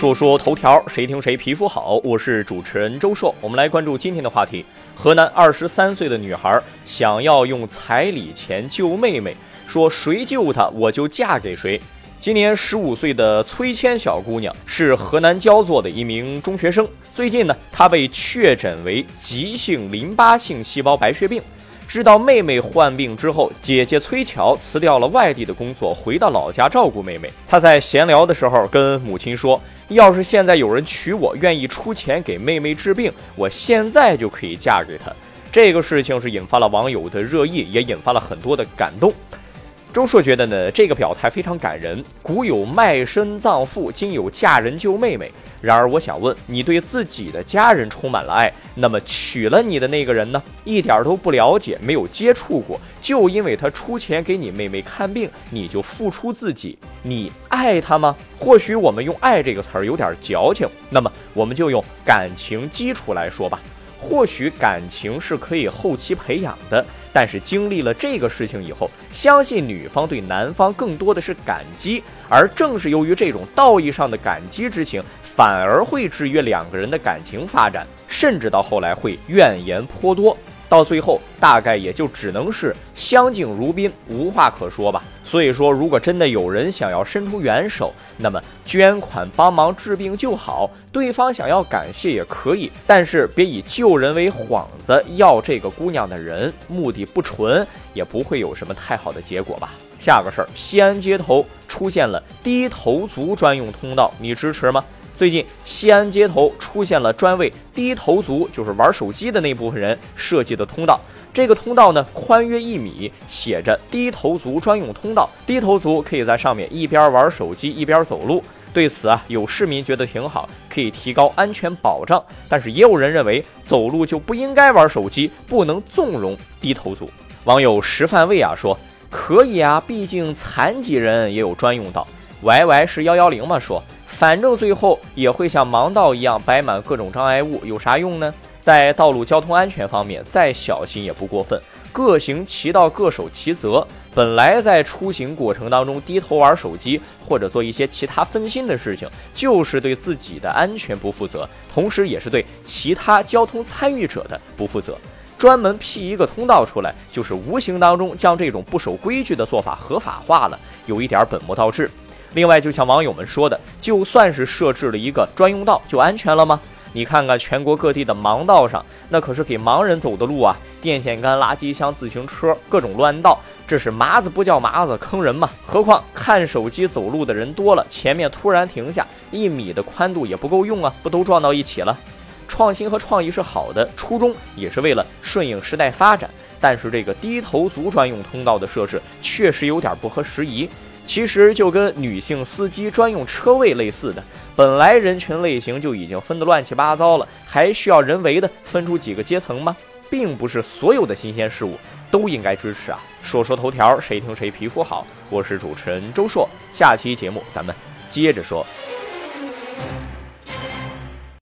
说说头条，谁听谁皮肤好。我是主持人周硕，我们来关注今天的话题。河南二十三岁的女孩想要用彩礼钱救妹妹，说谁救她我就嫁给谁。今年十五岁的崔谦小姑娘是河南焦作的一名中学生，最近呢，她被确诊为急性淋巴性细胞白血病。知道妹妹患病之后，姐姐崔乔辞掉了外地的工作，回到老家照顾妹妹。她在闲聊的时候跟母亲说：“要是现在有人娶我，愿意出钱给妹妹治病，我现在就可以嫁给他。”这个事情是引发了网友的热议，也引发了很多的感动。周硕觉得呢，这个表态非常感人。古有卖身葬父，今有嫁人救妹妹。然而，我想问，你对自己的家人充满了爱，那么娶了你的那个人呢？一点都不了解，没有接触过，就因为他出钱给你妹妹看病，你就付出自己，你爱他吗？或许我们用“爱”这个词儿有点矫情，那么我们就用感情基础来说吧。或许感情是可以后期培养的。但是经历了这个事情以后，相信女方对男方更多的是感激，而正是由于这种道义上的感激之情，反而会制约两个人的感情发展，甚至到后来会怨言颇多。到最后，大概也就只能是相敬如宾，无话可说吧。所以说，如果真的有人想要伸出援手，那么捐款帮忙治病就好。对方想要感谢也可以，但是别以救人为幌子，要这个姑娘的人，目的不纯，也不会有什么太好的结果吧。下个事儿，西安街头出现了低头族专用通道，你支持吗？最近，西安街头出现了专为低头族，就是玩手机的那部分人设计的通道。这个通道呢，宽约一米，写着“低头族专用通道”。低头族可以在上面一边玩手机一边走路。对此啊，有市民觉得挺好，可以提高安全保障。但是也有人认为，走路就不应该玩手机，不能纵容低头族。网友石范卫啊说：“可以啊，毕竟残疾人也有专用道。”Y Y 是幺幺零吗？说。反正最后也会像盲道一样摆满各种障碍物，有啥用呢？在道路交通安全方面，再小心也不过分。各行其道，各守其责。本来在出行过程当中低头玩手机，或者做一些其他分心的事情，就是对自己的安全不负责，同时也是对其他交通参与者的不负责。专门辟一个通道出来，就是无形当中将这种不守规矩的做法合法化了，有一点本末倒置。另外，就像网友们说的，就算是设置了一个专用道，就安全了吗？你看看全国各地的盲道上，那可是给盲人走的路啊！电线杆、垃圾箱、自行车，各种乱道，这是麻子不叫麻子坑人嘛？何况看手机走路的人多了，前面突然停下，一米的宽度也不够用啊，不都撞到一起了？创新和创意是好的，初衷也是为了顺应时代发展，但是这个低头族专用通道的设置确实有点不合时宜。其实就跟女性司机专用车位类似的，本来人群类型就已经分得乱七八糟了，还需要人为的分出几个阶层吗？并不是所有的新鲜事物都应该支持啊！说说头条，谁听谁皮肤好。我是主持人周硕，下期节目咱们接着说。